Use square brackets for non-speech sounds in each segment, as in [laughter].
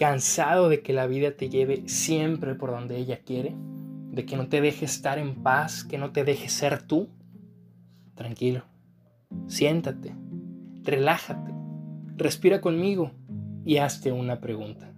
cansado de que la vida te lleve siempre por donde ella quiere, de que no te deje estar en paz, que no te deje ser tú, tranquilo, siéntate, relájate, respira conmigo y hazte una pregunta.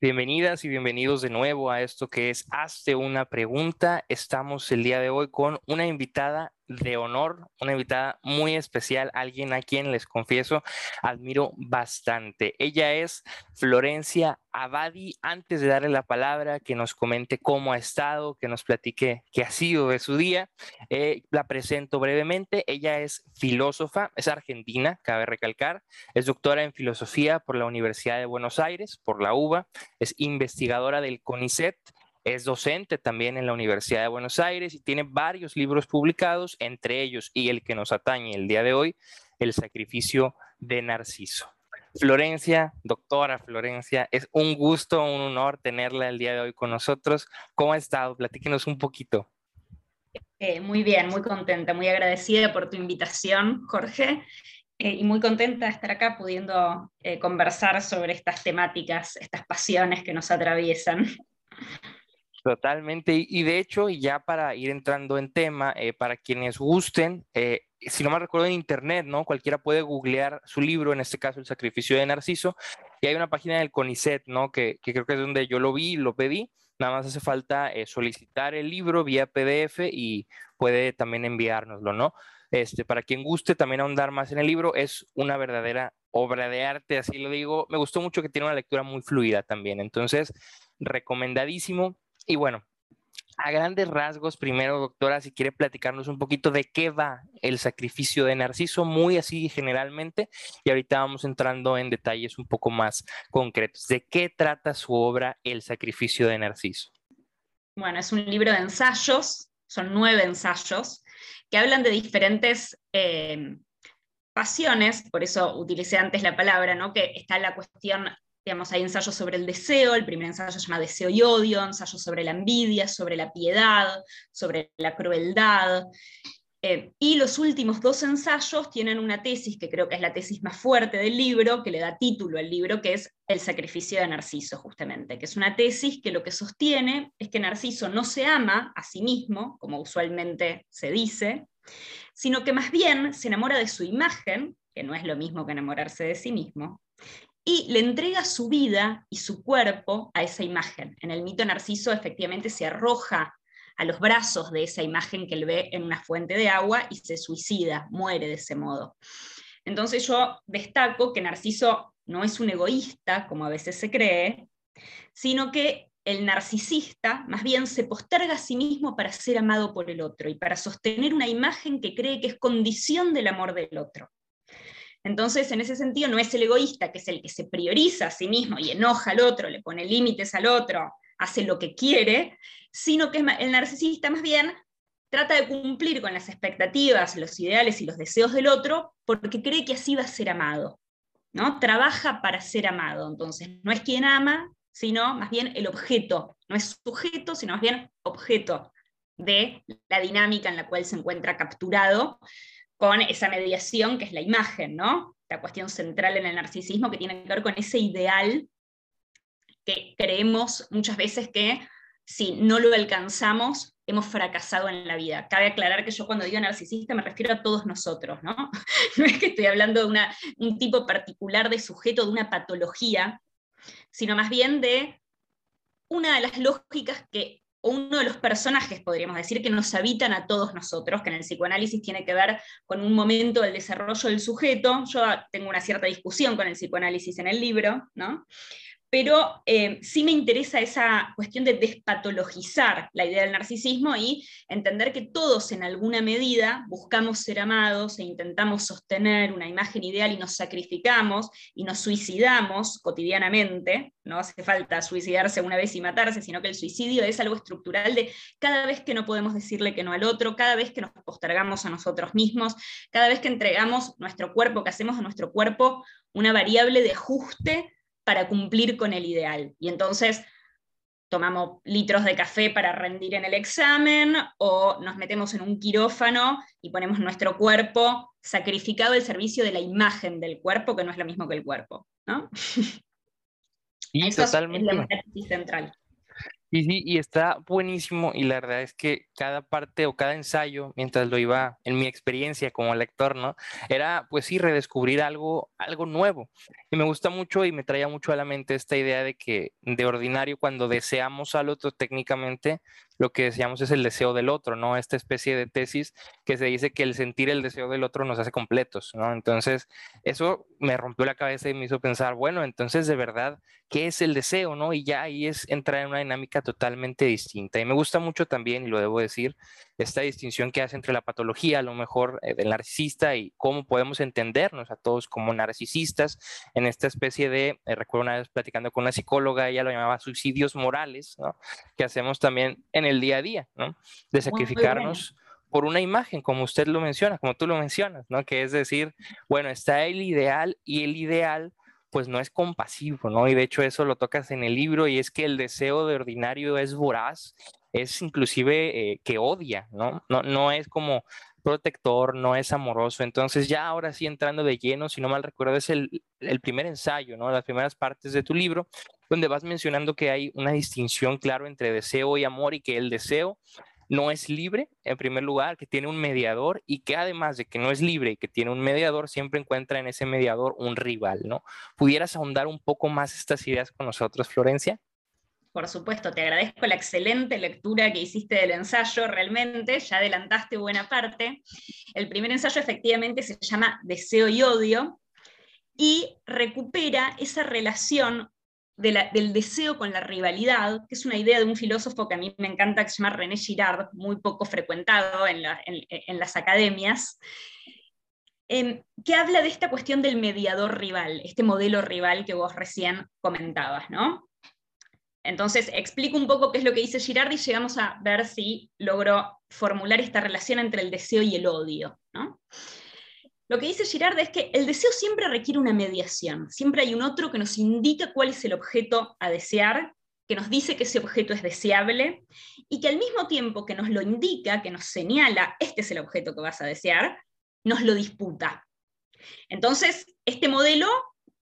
Bienvenidas y bienvenidos de nuevo a esto que es Hazte una pregunta. Estamos el día de hoy con una invitada de honor, una invitada muy especial, alguien a quien les confieso admiro bastante. Ella es Florencia Abadi. Antes de darle la palabra, que nos comente cómo ha estado, que nos platique qué ha sido de su día, eh, la presento brevemente. Ella es filósofa, es argentina, cabe recalcar, es doctora en filosofía por la Universidad de Buenos Aires, por la UBA, es investigadora del CONICET es docente también en la Universidad de Buenos Aires y tiene varios libros publicados, entre ellos y el que nos atañe el día de hoy, El sacrificio de Narciso. Florencia, doctora Florencia, es un gusto, un honor tenerla el día de hoy con nosotros. ¿Cómo ha estado? Platíquenos un poquito. Eh, muy bien, muy contenta, muy agradecida por tu invitación, Jorge, eh, y muy contenta de estar acá pudiendo eh, conversar sobre estas temáticas, estas pasiones que nos atraviesan. Totalmente, y de hecho, ya para ir entrando en tema, eh, para quienes gusten, eh, si no me recuerdo en internet, ¿no? Cualquiera puede googlear su libro, en este caso El sacrificio de Narciso, y hay una página del CONICET, ¿no? Que, creo que es donde yo lo vi, lo pedí, nada más hace falta eh, solicitar el libro vía PDF y puede también enviárnoslo, ¿no? Este, para quien guste también ahondar más en el libro, es una verdadera obra de arte, así lo digo. Me gustó mucho que tiene una lectura muy fluida también, entonces, recomendadísimo. Y bueno, a grandes rasgos, primero, doctora, si quiere platicarnos un poquito de qué va el sacrificio de Narciso, muy así generalmente, y ahorita vamos entrando en detalles un poco más concretos. ¿De qué trata su obra El sacrificio de Narciso? Bueno, es un libro de ensayos, son nueve ensayos, que hablan de diferentes eh, pasiones, por eso utilicé antes la palabra, ¿no? que está la cuestión Hay ensayos sobre el deseo, el primer ensayo se llama Deseo y Odio, ensayos sobre la envidia, sobre la piedad, sobre la crueldad. Eh, y los últimos dos ensayos tienen una tesis que creo que es la tesis más fuerte del libro, que le da título al libro, que es El sacrificio de Narciso, justamente, que es una tesis que lo que sostiene es que Narciso no se ama a sí mismo, como usualmente se dice, sino que más bien se enamora de su imagen, que no es lo mismo que enamorarse de sí mismo, y le entrega su vida y su cuerpo a esa imagen. En el mito Narciso efectivamente se arroja a los brazos de esa imagen que él ve en una fuente de agua y se suicida, muere de ese modo. Entonces yo destaco que Narciso no es un egoísta, como a veces se cree, sino que el narcisista más bien se posterga a sí mismo para ser amado por el otro y para sostener una imagen que cree que es condición del amor del otro. Entonces, en ese sentido, no es el egoísta, que es el que se prioriza a sí mismo y enoja al otro, le pone límites al otro, hace lo que quiere, sino que el narcisista más bien trata de cumplir con las expectativas, los ideales y los deseos del otro porque cree que así va a ser amado. ¿no? Trabaja para ser amado, entonces no es quien ama, sino más bien el objeto, no es sujeto, sino más bien objeto de la dinámica en la cual se encuentra capturado con esa mediación que es la imagen, ¿no? La cuestión central en el narcisismo que tiene que ver con ese ideal que creemos muchas veces que si no lo alcanzamos, hemos fracasado en la vida. Cabe aclarar que yo cuando digo narcisista me refiero a todos nosotros, ¿no? [laughs] No es que estoy hablando de un tipo particular de sujeto, de una patología, sino más bien de una de las lógicas que uno de los personajes, podríamos decir, que nos habitan a todos nosotros, que en el psicoanálisis tiene que ver con un momento del desarrollo del sujeto. Yo tengo una cierta discusión con el psicoanálisis en el libro, ¿no? Pero eh, sí me interesa esa cuestión de despatologizar la idea del narcisismo y entender que todos en alguna medida buscamos ser amados e intentamos sostener una imagen ideal y nos sacrificamos y nos suicidamos cotidianamente. No hace falta suicidarse una vez y matarse, sino que el suicidio es algo estructural de cada vez que no podemos decirle que no al otro, cada vez que nos postergamos a nosotros mismos, cada vez que entregamos nuestro cuerpo, que hacemos a nuestro cuerpo una variable de ajuste para cumplir con el ideal. Y entonces tomamos litros de café para rendir en el examen o nos metemos en un quirófano y ponemos nuestro cuerpo sacrificado al servicio de la imagen del cuerpo, que no es lo mismo que el cuerpo. ¿no? Y totalmente. Es la central. Y sí, y está buenísimo y la verdad es que cada parte o cada ensayo, mientras lo iba en mi experiencia como lector, ¿no? Era pues sí redescubrir algo, algo nuevo. Y me gusta mucho y me traía mucho a la mente esta idea de que de ordinario cuando deseamos al otro técnicamente, lo que deseamos es el deseo del otro, ¿no? Esta especie de tesis que se dice que el sentir el deseo del otro nos hace completos, ¿no? Entonces, eso me rompió la cabeza y me hizo pensar, bueno, entonces de verdad, ¿qué es el deseo, no? Y ya ahí es entrar en una dinámica totalmente distinta. Y me gusta mucho también, y lo debo decir, esta distinción que hace entre la patología, a lo mejor, eh, del narcisista y cómo podemos entendernos a todos como narcisistas en esta especie de, eh, recuerdo una vez platicando con una psicóloga, ella lo llamaba suicidios morales, ¿no? Que hacemos también en el día a día, ¿no? De sacrificarnos. por una imagen, como usted lo menciona, como tú lo mencionas, ¿no? Que es decir, bueno, está el ideal y el ideal pues no es compasivo, ¿no? Y de hecho eso lo tocas en el libro y es que el deseo de ordinario es voraz, es inclusive eh, que odia, ¿no? ¿no? No es como protector, no es amoroso. Entonces ya ahora sí entrando de lleno, si no mal recuerdo, es el, el primer ensayo, ¿no? Las primeras partes de tu libro, donde vas mencionando que hay una distinción, claro, entre deseo y amor y que el deseo no es libre, en primer lugar, que tiene un mediador y que además de que no es libre y que tiene un mediador, siempre encuentra en ese mediador un rival, ¿no? ¿Pudieras ahondar un poco más estas ideas con nosotros, Florencia? Por supuesto, te agradezco la excelente lectura que hiciste del ensayo, realmente, ya adelantaste buena parte. El primer ensayo efectivamente se llama Deseo y Odio y recupera esa relación del deseo con la rivalidad, que es una idea de un filósofo que a mí me encanta, que se llama René Girard, muy poco frecuentado en, las academias, em, que habla de esta cuestión del mediador rival, este modelo rival que vos recién comentabas, ¿no? Entonces, explico un poco qué es lo que dice Girard y llegamos a ver si logro formular esta relación entre el deseo y el odio, ¿no? Lo que dice Girard es que el deseo siempre requiere una mediación, siempre hay un otro que nos indica cuál es el objeto a desear, que nos dice que ese objeto es deseable y que al mismo tiempo que nos lo indica, que nos señala, este es el objeto que vas a desear, nos lo disputa. Entonces, este modelo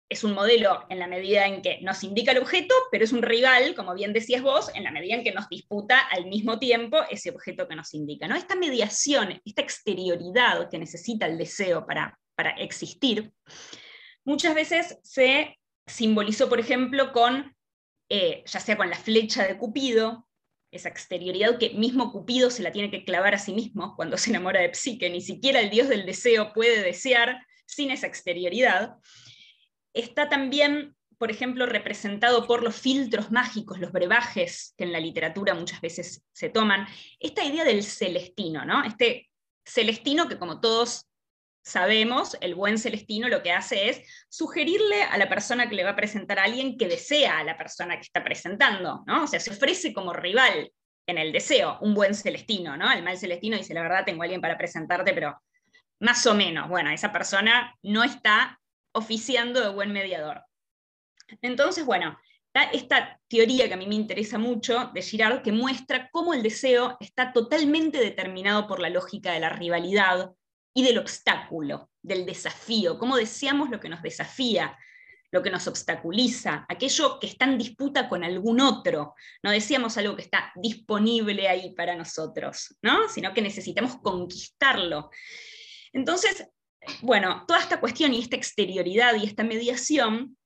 es un modelo en la medida en que nos indica el objeto, pero es un rival, como bien decías vos, en la medida en que nos disputa al mismo tiempo ese objeto que nos indica. ¿no? Esta mediación, esta exterioridad que necesita el deseo para, para existir, muchas veces se simbolizó, por ejemplo, con, eh, ya sea con la flecha de Cupido, esa exterioridad que mismo Cupido se la tiene que clavar a sí mismo cuando se enamora de Psique, ni siquiera el dios del deseo puede desear sin esa exterioridad está también, por ejemplo, representado por los filtros mágicos, los brebajes que en la literatura muchas veces se toman. Esta idea del celestino, ¿no? Este celestino que como todos sabemos, el buen celestino lo que hace es sugerirle a la persona que le va a presentar a alguien que desea a la persona que está presentando, ¿no? O sea, se ofrece como rival en el deseo, un buen celestino, ¿no? El mal celestino dice, la verdad, tengo a alguien para presentarte, pero más o menos, bueno, esa persona no está oficiando de buen mediador. Entonces, bueno, esta teoría que a mí me interesa mucho de Girard, que muestra cómo el deseo está totalmente determinado por la lógica de la rivalidad y del obstáculo, del desafío, cómo deseamos lo que nos desafía, lo que nos obstaculiza, aquello que está en disputa con algún otro. No decíamos algo que está disponible ahí para nosotros, ¿no? sino que necesitamos conquistarlo. Entonces, bueno, toda esta cuestión y esta exterioridad y esta mediación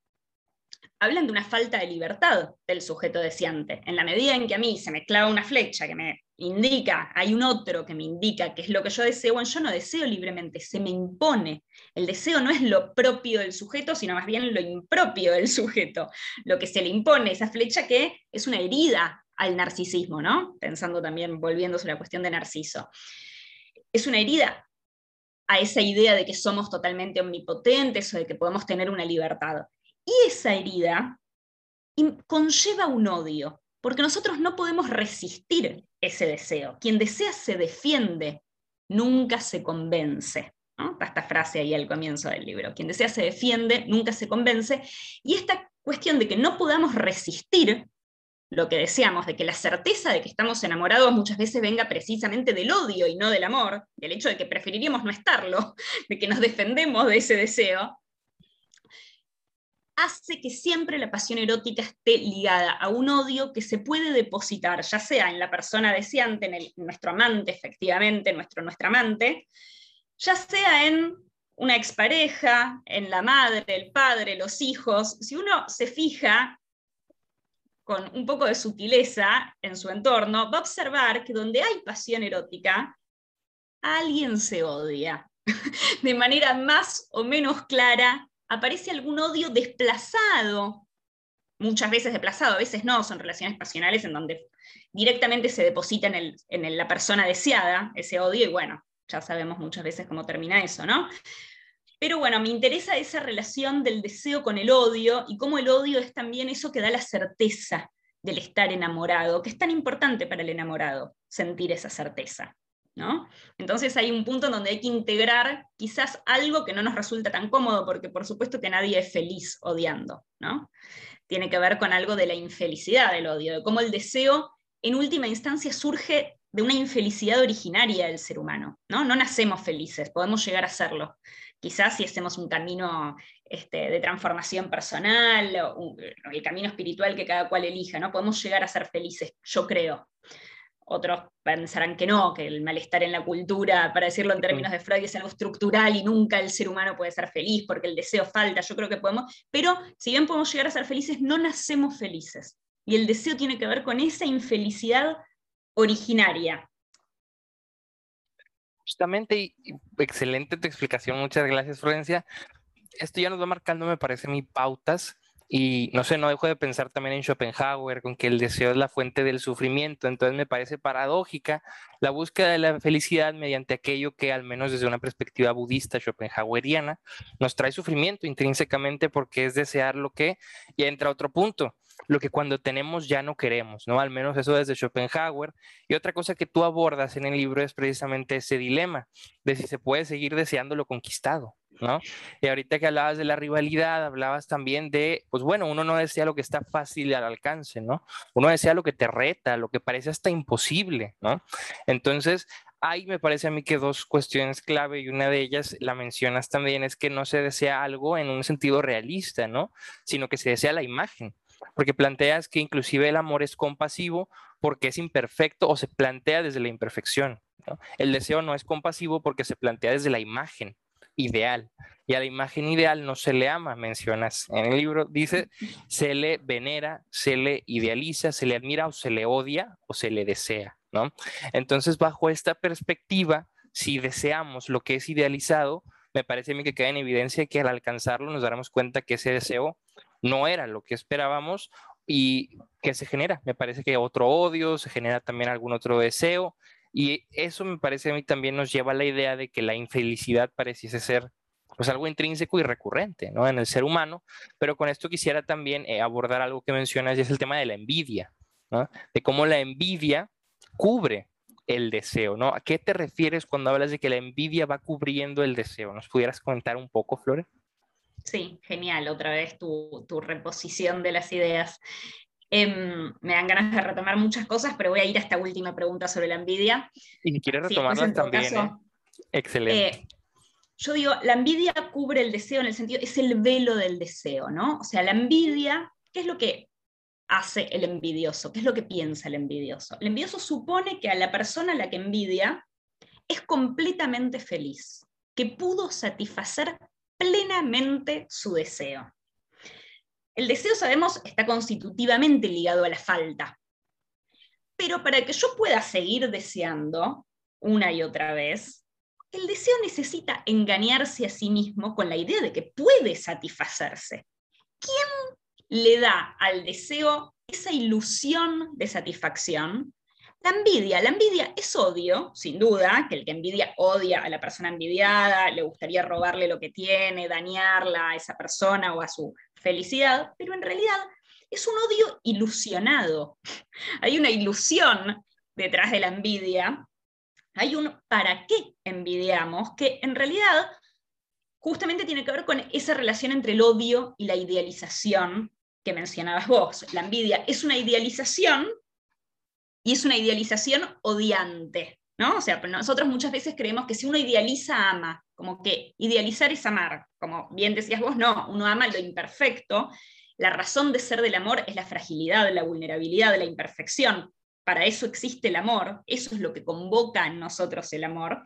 hablan de una falta de libertad del sujeto deseante. En la medida en que a mí se me clava una flecha que me indica, hay un otro que me indica qué es lo que yo deseo, bueno, yo no deseo libremente, se me impone. El deseo no es lo propio del sujeto, sino más bien lo impropio del sujeto. Lo que se le impone, esa flecha que es una herida al narcisismo, ¿no? Pensando también, volviendo sobre la cuestión de Narciso. Es una herida a esa idea de que somos totalmente omnipotentes o de que podemos tener una libertad. Y esa herida conlleva un odio, porque nosotros no podemos resistir ese deseo. Quien desea se defiende, nunca se convence. Está esta frase ahí al comienzo del libro. Quien desea se defiende, nunca se convence. Y esta cuestión de que no podamos resistir lo que deseamos, de que la certeza de que estamos enamorados muchas veces venga precisamente del odio y no del amor, del hecho de que preferiríamos no estarlo, [laughs] de que nos defendemos de ese deseo, hace que siempre la pasión erótica esté ligada a un odio que se puede depositar, ya sea en la persona deseante, en, nuestro amante, efectivamente, nuestro, nuestra amante, ya sea en una expareja, en la madre, el padre, los hijos. Si uno se fija con un poco de sutileza en su entorno, va a observar que donde hay pasión erótica, alguien se odia. [laughs] De manera más o menos clara, aparece algún odio desplazado, muchas veces desplazado, a veces no, son relaciones pasionales en donde directamente se deposita en, en la persona deseada ese odio y bueno, ya sabemos muchas veces cómo termina eso, ¿no? Pero bueno, me interesa esa relación del deseo con el odio y cómo el odio es también eso que da la certeza del estar enamorado, que es tan importante para el enamorado, sentir esa certeza. ¿no? Entonces hay un punto donde hay que integrar quizás algo que no nos resulta tan cómodo, porque por supuesto que nadie es feliz odiando. ¿no? Tiene que ver con algo de la infelicidad del odio, de cómo el deseo en última instancia surge de una infelicidad originaria del ser humano. ¿no? no nacemos felices, podemos llegar a serlo, quizás si hacemos un camino este, de transformación personal, o el camino espiritual que cada cual elija, ¿no? Podemos llegar a ser felices, yo creo. Otros pensarán que no, que el malestar en la cultura, para decirlo en términos de Freud, es algo estructural y nunca el ser humano puede ser feliz porque el deseo falta. Yo creo que podemos, pero si bien podemos llegar a ser felices, no nacemos felices. Y el deseo tiene que ver con esa infelicidad originaria, Justamente, y, excelente tu explicación, muchas gracias, Florencia. Esto ya nos va marcando, me parece, mis pautas. Y no sé, no dejo de pensar también en Schopenhauer, con que el deseo es la fuente del sufrimiento. Entonces me parece paradójica la búsqueda de la felicidad mediante aquello que, al menos desde una perspectiva budista schopenhaueriana, nos trae sufrimiento intrínsecamente porque es desear lo que, y entra otro punto, lo que cuando tenemos ya no queremos, ¿no? Al menos eso desde Schopenhauer. Y otra cosa que tú abordas en el libro es precisamente ese dilema de si se puede seguir deseando lo conquistado, ¿no? Y ahorita que hablabas de la rivalidad, hablabas también de, pues bueno, uno no desea lo que está fácil al alcance, ¿no? Uno desea lo que te reta, lo que parece hasta imposible, ¿no? Entonces, hay, me parece a mí que dos cuestiones clave y una de ellas la mencionas también es que no se desea algo en un sentido realista, ¿no? Sino que se desea la imagen porque planteas que inclusive el amor es compasivo porque es imperfecto o se plantea desde la imperfección. El deseo no es compasivo porque se plantea desde la imagen ideal. Y a la imagen ideal no se le ama, mencionas en el libro, dice, se le venera, se le idealiza, se le admira o se le odia o se le desea. Entonces, bajo esta perspectiva, si deseamos lo que es idealizado, me parece a mí que queda en evidencia que al alcanzarlo nos daremos cuenta que ese deseo no era lo que esperábamos y que se genera. Me parece que otro odio, se genera también algún otro deseo y eso me parece a mí también nos lleva a la idea de que la infelicidad pareciese ser pues algo intrínseco y recurrente ¿no? en el ser humano, pero con esto quisiera también eh, abordar algo que mencionas y es el tema de la envidia, de cómo la envidia cubre el deseo, ¿no? ¿A qué te refieres cuando hablas de que la envidia va cubriendo el deseo? ¿Nos pudieras comentar un poco, Flore? Sí, genial, otra vez tu, reposición de las ideas. Em, me dan ganas de retomar muchas cosas, pero voy a ir a esta última pregunta sobre la envidia. Y quieres retomarla también. ¿eh? Excelente. Eh, yo digo, la envidia cubre el deseo en el sentido, es el velo del deseo, ¿no? O sea, la envidia, ¿qué es lo que hace el envidioso? ¿Qué es lo que piensa el envidioso? El envidioso supone que a la persona a la que envidia es completamente feliz, que pudo satisfacer plenamente su deseo. El deseo, sabemos, está constitutivamente ligado a la falta. Pero para que yo pueda seguir deseando una y otra vez, el deseo necesita engañarse a sí mismo con la idea de que puede satisfacerse. ¿Quién le da al deseo esa ilusión de satisfacción? La envidia, la envidia es odio, sin duda, que el que envidia odia a la persona envidiada, le gustaría robarle lo que tiene, dañarla a esa persona o a su felicidad, pero en realidad es un odio ilusionado. [laughs] Hay una ilusión detrás de la envidia, hay un para qué envidiamos, que en realidad justamente tiene que ver con esa relación entre el odio y la idealización que mencionabas vos. La envidia es una idealización y es una idealización odiante. ¿no? O sea, nosotros muchas veces creemos que si uno idealiza, ama, como que idealizar es amar, como bien decías vos, no, uno ama lo imperfecto, la razón de ser del amor es la fragilidad, la vulnerabilidad, la imperfección, para eso existe el amor, eso es lo que convoca en nosotros el amor.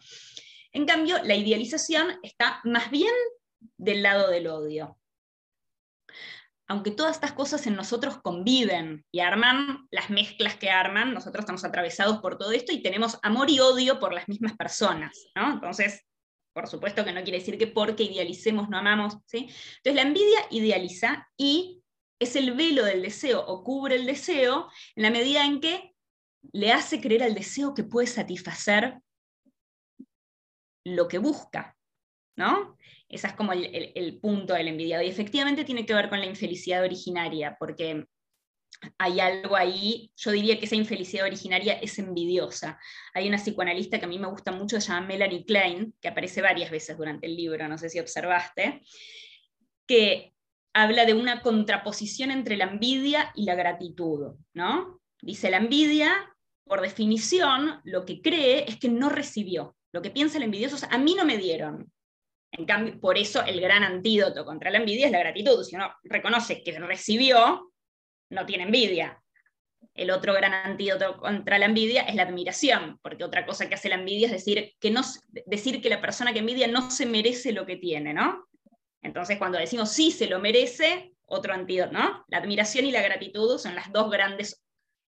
En cambio, la idealización está más bien del lado del odio aunque todas estas cosas en nosotros conviven y arman las mezclas que arman, nosotros estamos atravesados por todo esto y tenemos amor y odio por las mismas personas, ¿no? Entonces, por supuesto que no quiere decir que porque idealicemos no amamos, ¿sí? Entonces, la envidia idealiza y es el velo del deseo o cubre el deseo en la medida en que le hace creer al deseo que puede satisfacer lo que busca, ¿no? Ese es como el, punto del envidiado. Y efectivamente tiene que ver con la infelicidad originaria, porque hay algo ahí, yo diría que esa infelicidad originaria es envidiosa. Hay una psicoanalista que a mí me gusta mucho, se llama Melanie Klein, que aparece varias veces durante el libro, no sé si observaste, que habla de una contraposición entre la envidia y la gratitud, ¿no? Dice, la envidia, por definición, lo que cree es que no recibió. Lo que piensa el envidioso es, a mí no me dieron, en cambio, por eso el gran antídoto contra la envidia es la gratitud. Si uno reconoce que recibió, no tiene envidia. El otro gran antídoto contra la envidia es la admiración, porque otra cosa que hace la envidia es decir que, no, decir que la persona que envidia no se merece lo que tiene, ¿no? Entonces, cuando decimos sí se lo merece, otro antídoto, ¿no? La admiración y la gratitud son las dos grandes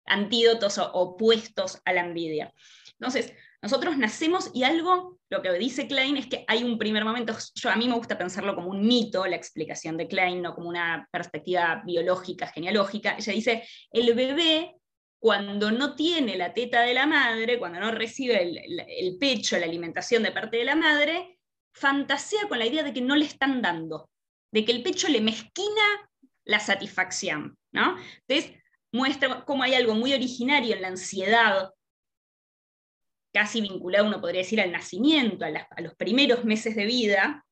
antídotos opuestos a la envidia. Entonces, nosotros nacemos y algo, lo que dice Klein es que hay un primer momento, yo a mí me gusta pensarlo como un mito, la explicación de Klein, no como una perspectiva biológica, genealógica. Ella dice, el bebé cuando no tiene la teta de la madre, cuando no recibe el, pecho, la alimentación de parte de la madre, fantasea con la idea de que no le están dando, de que el pecho le mezquina la satisfacción. ¿no? Entonces, muestra cómo hay algo muy originario en la ansiedad casi vinculado, uno podría decir, al nacimiento, a, los primeros meses de vida,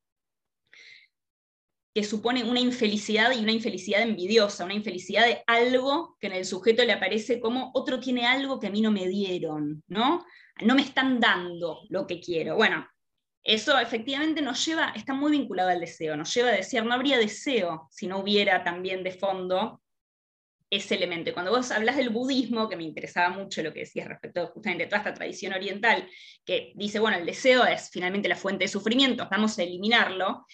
que supone una infelicidad y una infelicidad envidiosa, una infelicidad de algo que en el sujeto le aparece como otro tiene algo que a mí no me dieron, ¿no? No me están dando lo que quiero. Bueno, eso efectivamente nos lleva, está muy vinculado al deseo, nos lleva a decir, no habría deseo si no hubiera también de fondo ese elemento. cuando vos hablas del budismo, que me interesaba mucho lo que decías respecto justamente a toda esta tradición oriental, que dice, bueno, el deseo es finalmente la fuente de sufrimiento, vamos a eliminarlo.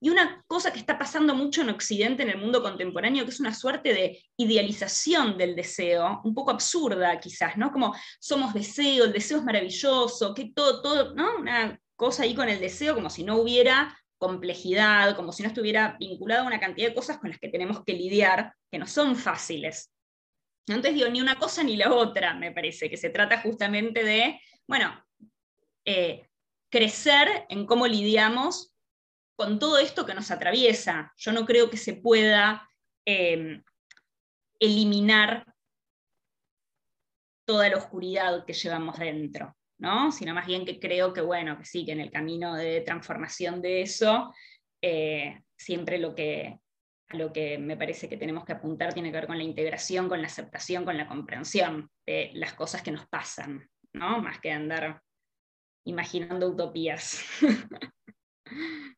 Y una cosa que está pasando mucho en Occidente, en el mundo contemporáneo, que es una suerte de idealización del deseo, un poco absurda quizás, ¿no? Como somos deseo, el deseo es maravilloso, que todo, todo, ¿no? Una cosa ahí con el deseo, como si no hubiera complejidad, como si no estuviera vinculado a una cantidad de cosas con las que tenemos que lidiar, que no son fáciles. Entonces digo, ni una cosa ni la otra, me parece, que se trata justamente de, bueno, eh, crecer en cómo lidiamos con todo esto que nos atraviesa. Yo no creo que se pueda em, eliminar toda la oscuridad que llevamos dentro sino más bien que creo que, bueno, que sí, que en el camino de transformación de eso, eh, siempre lo que, lo que me parece que tenemos que apuntar tiene que ver con la integración, con la aceptación, con la comprensión de las cosas que nos pasan, ¿no? más que andar imaginando utopías. [laughs]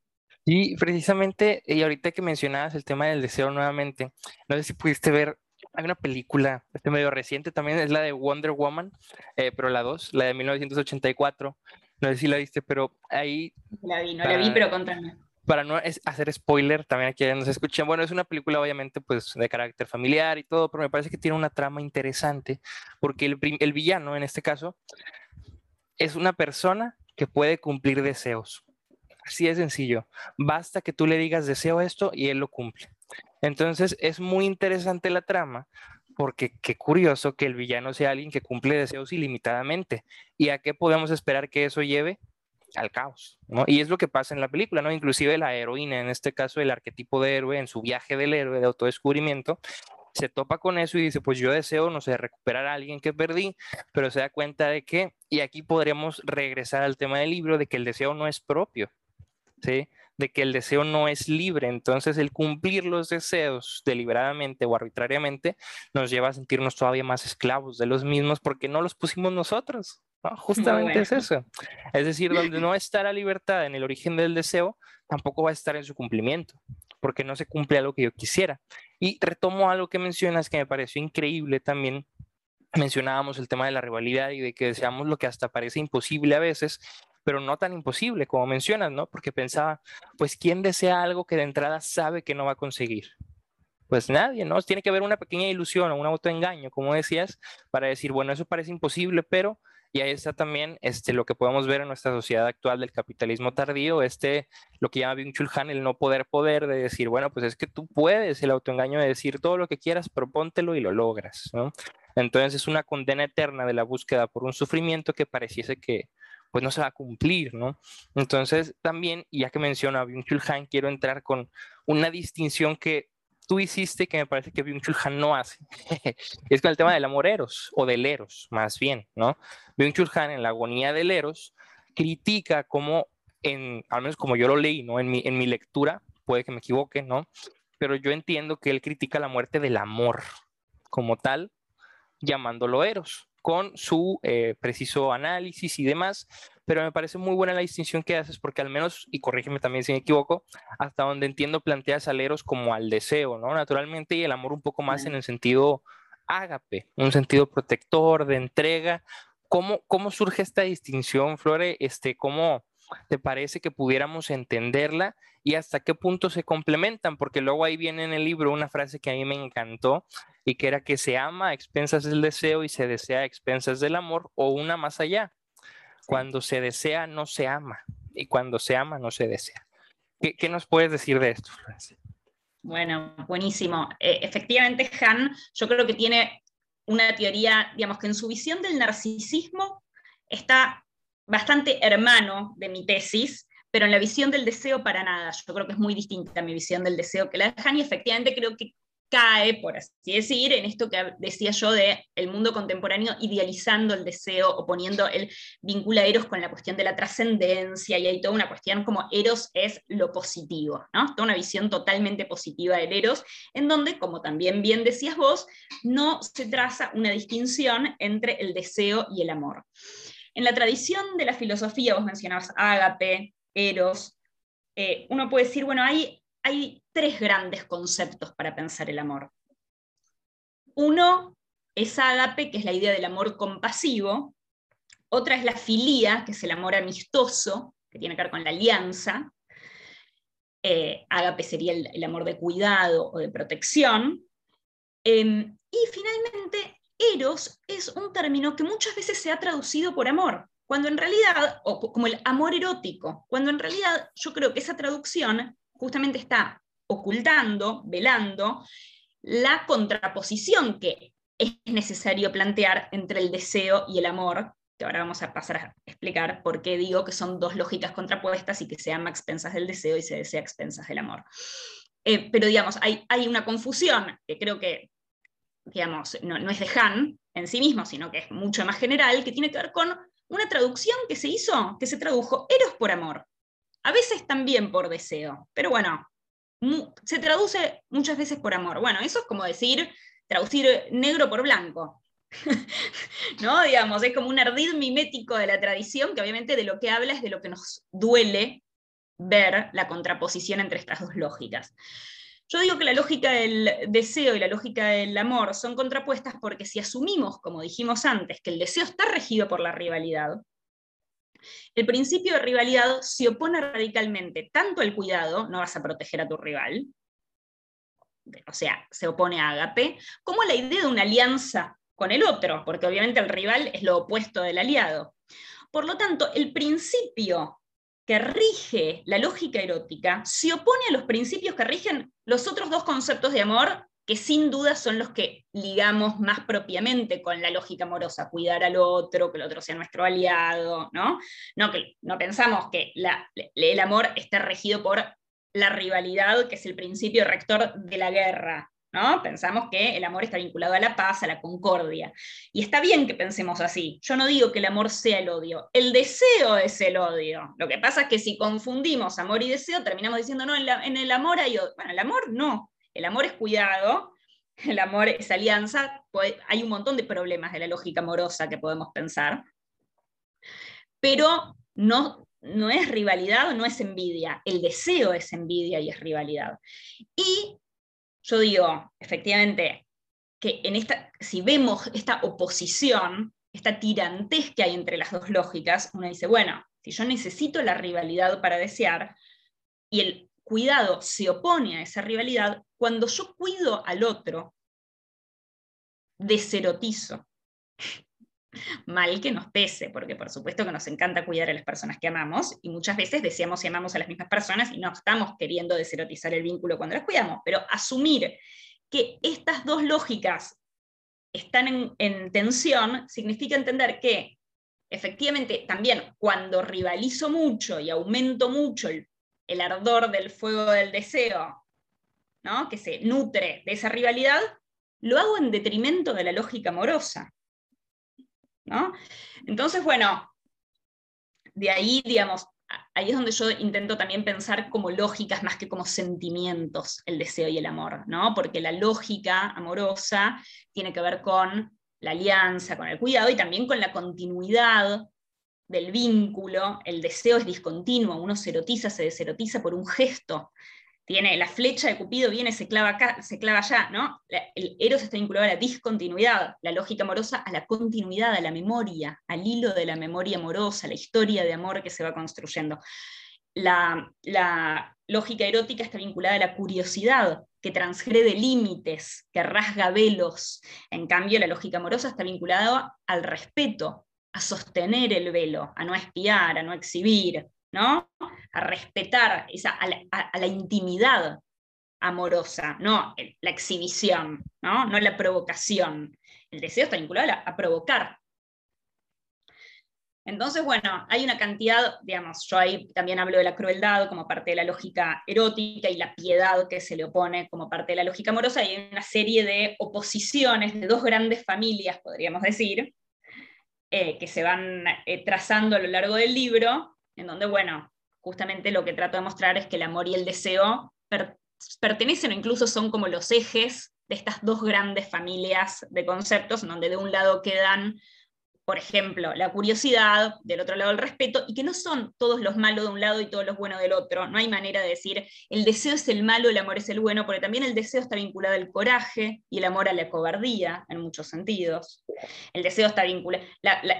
Y precisamente, y ahorita que mencionabas el tema del deseo nuevamente, no sé si pudiste ver hay una película, este medio reciente también, es la de Wonder Woman, eh, pero la 2, la de 1984. No sé si la viste, pero ahí... La vi, no la vi, pero contame. Para no hacer spoiler, también aquí nos escuchan, bueno, es una película obviamente pues de carácter familiar y todo, pero me parece que tiene una trama interesante, porque el, el villano en este caso es una persona que puede cumplir deseos. Así de sencillo. Basta que tú le digas deseo esto y él lo cumple. Entonces es muy interesante la trama porque qué curioso que el villano sea alguien que cumple deseos ilimitadamente. ¿Y a qué podemos esperar que eso lleve? Al caos. Y es lo que pasa en la película, ¿no? Inclusive la heroína, en este caso el arquetipo de héroe, en su viaje del héroe de autodescubrimiento, se topa con eso y dice, pues yo deseo, no sé, recuperar a alguien que perdí, pero se da cuenta de que, y aquí podríamos regresar al tema del libro, de que el deseo no es propio, ¿sí? de que el deseo no es libre. Entonces, el cumplir los deseos deliberadamente o arbitrariamente nos lleva a sentirnos todavía más esclavos de los mismos porque no los pusimos nosotros. Justamente es eso. Es decir, [laughs] donde no está la libertad en el origen del deseo, tampoco va a estar en su cumplimiento, porque no se cumple algo que yo quisiera. Y retomo algo que mencionas que me pareció increíble también. Mencionábamos el tema de la rivalidad y de que deseamos lo que hasta parece imposible a veces, pero no tan imposible como mencionas, ¿no? Porque pensaba, pues, ¿quién desea algo que de entrada sabe que no va a conseguir? Pues nadie, ¿no? Tiene que haber una pequeña ilusión o un autoengaño, como decías, para decir, bueno, eso parece imposible, pero y ahí está también este, lo que podemos ver en nuestra sociedad actual del capitalismo tardío, este, lo que llama Byung-Chul Han, el no poder poder, de decir, bueno, pues es que tú puedes, el autoengaño de decir todo lo que quieras, propóntelo y lo logras, ¿no? Entonces es una condena eterna de la búsqueda por un sufrimiento que pareciese que, pues no se va a cumplir, ¿no? Entonces, también, ya que menciona a Byung-Chul Han, quiero entrar con una distinción que tú hiciste que me parece que Byung-Chul Han no hace. [laughs] es con el tema del amor eros, o del eros, más bien, ¿no? Byung-Chul Han, en la agonía del eros, critica como, en, al menos como yo lo leí, ¿no? En mi, en mi lectura, puede que me equivoque, ¿no? Pero yo entiendo que él critica la muerte del amor como tal, llamándolo eros con su eh, preciso análisis y demás, pero me parece muy buena la distinción que haces porque al menos, y corrígeme también si me equivoco, hasta donde entiendo planteas aleros como al deseo, ¿no? Naturalmente y el amor un poco más en el sentido ágape, un sentido protector, de entrega. ¿Cómo, cómo surge esta distinción, Flore? Este, ¿Cómo te parece que pudiéramos entenderla y hasta qué punto se complementan? Porque luego ahí viene en el libro una frase que a mí me encantó y que era que se ama a expensas del deseo y se desea a expensas del amor o una más allá. Cuando se desea no se ama y cuando se ama no se desea. ¿Qué, nos puedes decir de esto, Florencia? Bueno, buenísimo. Eh, efectivamente, Han, yo creo que tiene una teoría, digamos que en su visión del narcisismo está bastante hermano de mi tesis, pero en la visión del deseo para nada. Yo creo que es muy distinta mi visión del deseo que la de Han y efectivamente creo que cae, por así decir, en esto que decía yo de el mundo contemporáneo idealizando el deseo o poniendo el vínculo a Eros con la cuestión de la trascendencia, y hay toda una cuestión como Eros es lo positivo, ¿no? Toda una visión totalmente positiva del Eros, en donde, como también bien decías vos, no se traza una distinción entre el deseo y el amor. En la tradición de la filosofía, vos mencionabas ágape, Eros, eh, uno puede decir, bueno, hay hay tres grandes conceptos para pensar el amor. Uno es ágape, que es la idea del amor compasivo. Otra es la filía, que es el amor amistoso, que tiene que ver con la alianza. Eh, ágape sería el, amor de cuidado o de protección. Em, y finalmente, eros es un término que muchas veces se ha traducido por amor, cuando en realidad, o como el amor erótico, cuando en realidad yo creo que esa traducción justamente está ocultando, velando, la contraposición que es necesario plantear entre el deseo y el amor, que ahora vamos a pasar a explicar por qué digo que son dos lógicas contrapuestas y que se ama expensas del deseo y se desea expensas del amor. Eh, pero digamos, hay, hay, una confusión que creo que digamos, no, no es de Han en sí mismo, sino que es mucho más general, que tiene que ver con una traducción que se hizo, que se tradujo Eros por amor a veces también por deseo, pero bueno, se traduce muchas veces por amor. Bueno, eso es como decir, traducir negro por blanco. [laughs] ¿No? Digamos, es como un ardid mimético de la tradición que obviamente de lo que habla es de lo que nos duele ver la contraposición entre estas dos lógicas. Yo digo que la lógica del deseo y la lógica del amor son contrapuestas porque si asumimos, como dijimos antes, que el deseo está regido por la rivalidad, el principio de rivalidad se opone radicalmente tanto al cuidado, no vas a proteger a tu rival, o sea, se opone a Agape, como a la idea de una alianza con el otro, porque obviamente el rival es lo opuesto del aliado. Por lo tanto, el principio que rige la lógica erótica se opone a los principios que rigen los otros dos conceptos de amor que sin duda son los que ligamos más propiamente con la lógica amorosa, cuidar al otro, que el otro sea nuestro aliado, ¿no? No, pensamos que el amor esté regido por la rivalidad, que es el principio rector de la guerra, ¿no? Pensamos que el amor está vinculado a la paz, a la concordia. Y está bien que pensemos así. Yo no digo que el amor sea el odio, el deseo es el odio. Lo que pasa es que si confundimos amor y deseo, terminamos diciendo, no, en, el amor hay odio. Bueno, el amor no. El amor es cuidado, [laughs] el amor es alianza. Hay un montón de problemas de la lógica amorosa que podemos pensar. Pero no, no es rivalidad, no es envidia. El deseo es envidia y es rivalidad. Y yo digo, efectivamente, que en esta, si vemos esta oposición, esta tirantez que hay entre las dos lógicas, uno dice, bueno, si yo necesito la rivalidad para desear y el cuidado se opone a esa rivalidad, cuando yo cuido al otro, deserotizo [laughs] mal que nos pese, porque por supuesto que nos encanta cuidar a las personas que amamos y muchas veces deseamos y amamos a las mismas personas y no estamos queriendo deserotizar el vínculo cuando las cuidamos, pero asumir que estas dos lógicas están en, tensión significa entender que efectivamente también cuando rivalizo mucho y aumento mucho el, el ardor del fuego del deseo, ¿no? que se nutre de esa rivalidad, lo hago en detrimento de la lógica amorosa. Entonces, bueno, de ahí, digamos, ahí es donde yo intento también pensar como lógicas más que como sentimientos, el deseo y el amor, ¿no? Porque la lógica amorosa tiene que ver con la alianza, con el cuidado y también con la continuidad del vínculo. El deseo es discontinuo, uno se erotiza, se deserotiza por un gesto, tiene la flecha de Cupido, viene, se clava acá, se clava allá, ¿no? el Eros está vinculado a la discontinuidad, la lógica amorosa a la continuidad, a la memoria, al hilo de la memoria amorosa, la historia de amor que se va construyendo. La, la lógica erótica está vinculada a la curiosidad, que transgrede límites, que rasga velos. En cambio, la lógica amorosa está vinculada al respeto, a sostener el velo, a no espiar, a no exhibir, ¿no? A respetar esa, a, la, intimidad amorosa, no la exhibición, ¿no? no la provocación. El deseo está vinculado a, provocar. Entonces, bueno, hay una cantidad, digamos, yo ahí también hablo de la crueldad como parte de la lógica erótica y la piedad que se le opone como parte de la lógica amorosa, y hay una serie de oposiciones de dos grandes familias, podríamos decir, eh, que se van eh, trazando a lo largo del libro, en donde, bueno, justamente lo que trato de mostrar es que el amor y el deseo pertenecen o incluso son como los ejes de estas dos grandes familias de conceptos, en donde de un lado quedan por ejemplo, la curiosidad, del otro lado el respeto, y que no son todos los malos de un lado y todos los buenos del otro. No hay manera de decir el deseo es el malo, el amor es el bueno, porque también el deseo está vinculado al coraje y el amor a la cobardía, en muchos sentidos. El deseo está vinculado,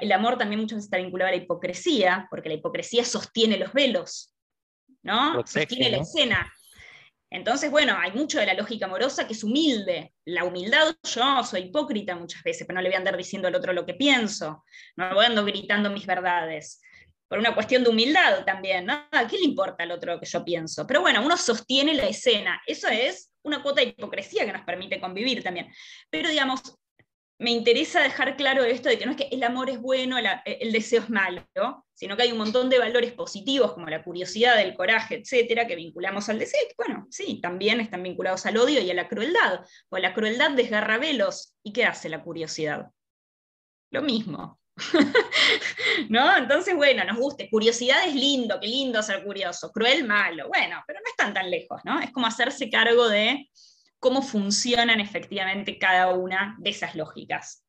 el amor también muchas veces está vinculado a la hipocresía, porque la hipocresía sostiene los velos, ¿no? sostiene la escena. Entonces, bueno, hay mucho de la lógica amorosa que es humilde. La humildad, yo soy hipócrita muchas veces, pero no le voy a andar diciendo al otro lo que pienso, no voy a andar gritando mis verdades. Por una cuestión de humildad también, ¿no? ¿A qué le importa al otro lo que yo pienso? Pero bueno, uno sostiene la escena. Eso es una cuota de hipocresía que nos permite convivir también. Pero digamos, me interesa dejar claro esto de que no es que el amor es bueno, el, deseo es malo, sino que hay un montón de valores positivos como la curiosidad, el coraje, etcétera, que vinculamos al deseo. bueno, sí, también están vinculados al odio y a la crueldad. O la crueldad desgarra velos. ¿Y qué hace la curiosidad? Lo mismo. [laughs] ¿No? Entonces, bueno, nos guste. Curiosidad es lindo, qué lindo ser curioso. Cruel, malo. Bueno, pero no están tan lejos, ¿no? Es como hacerse cargo de cómo funcionan efectivamente cada una de esas lógicas.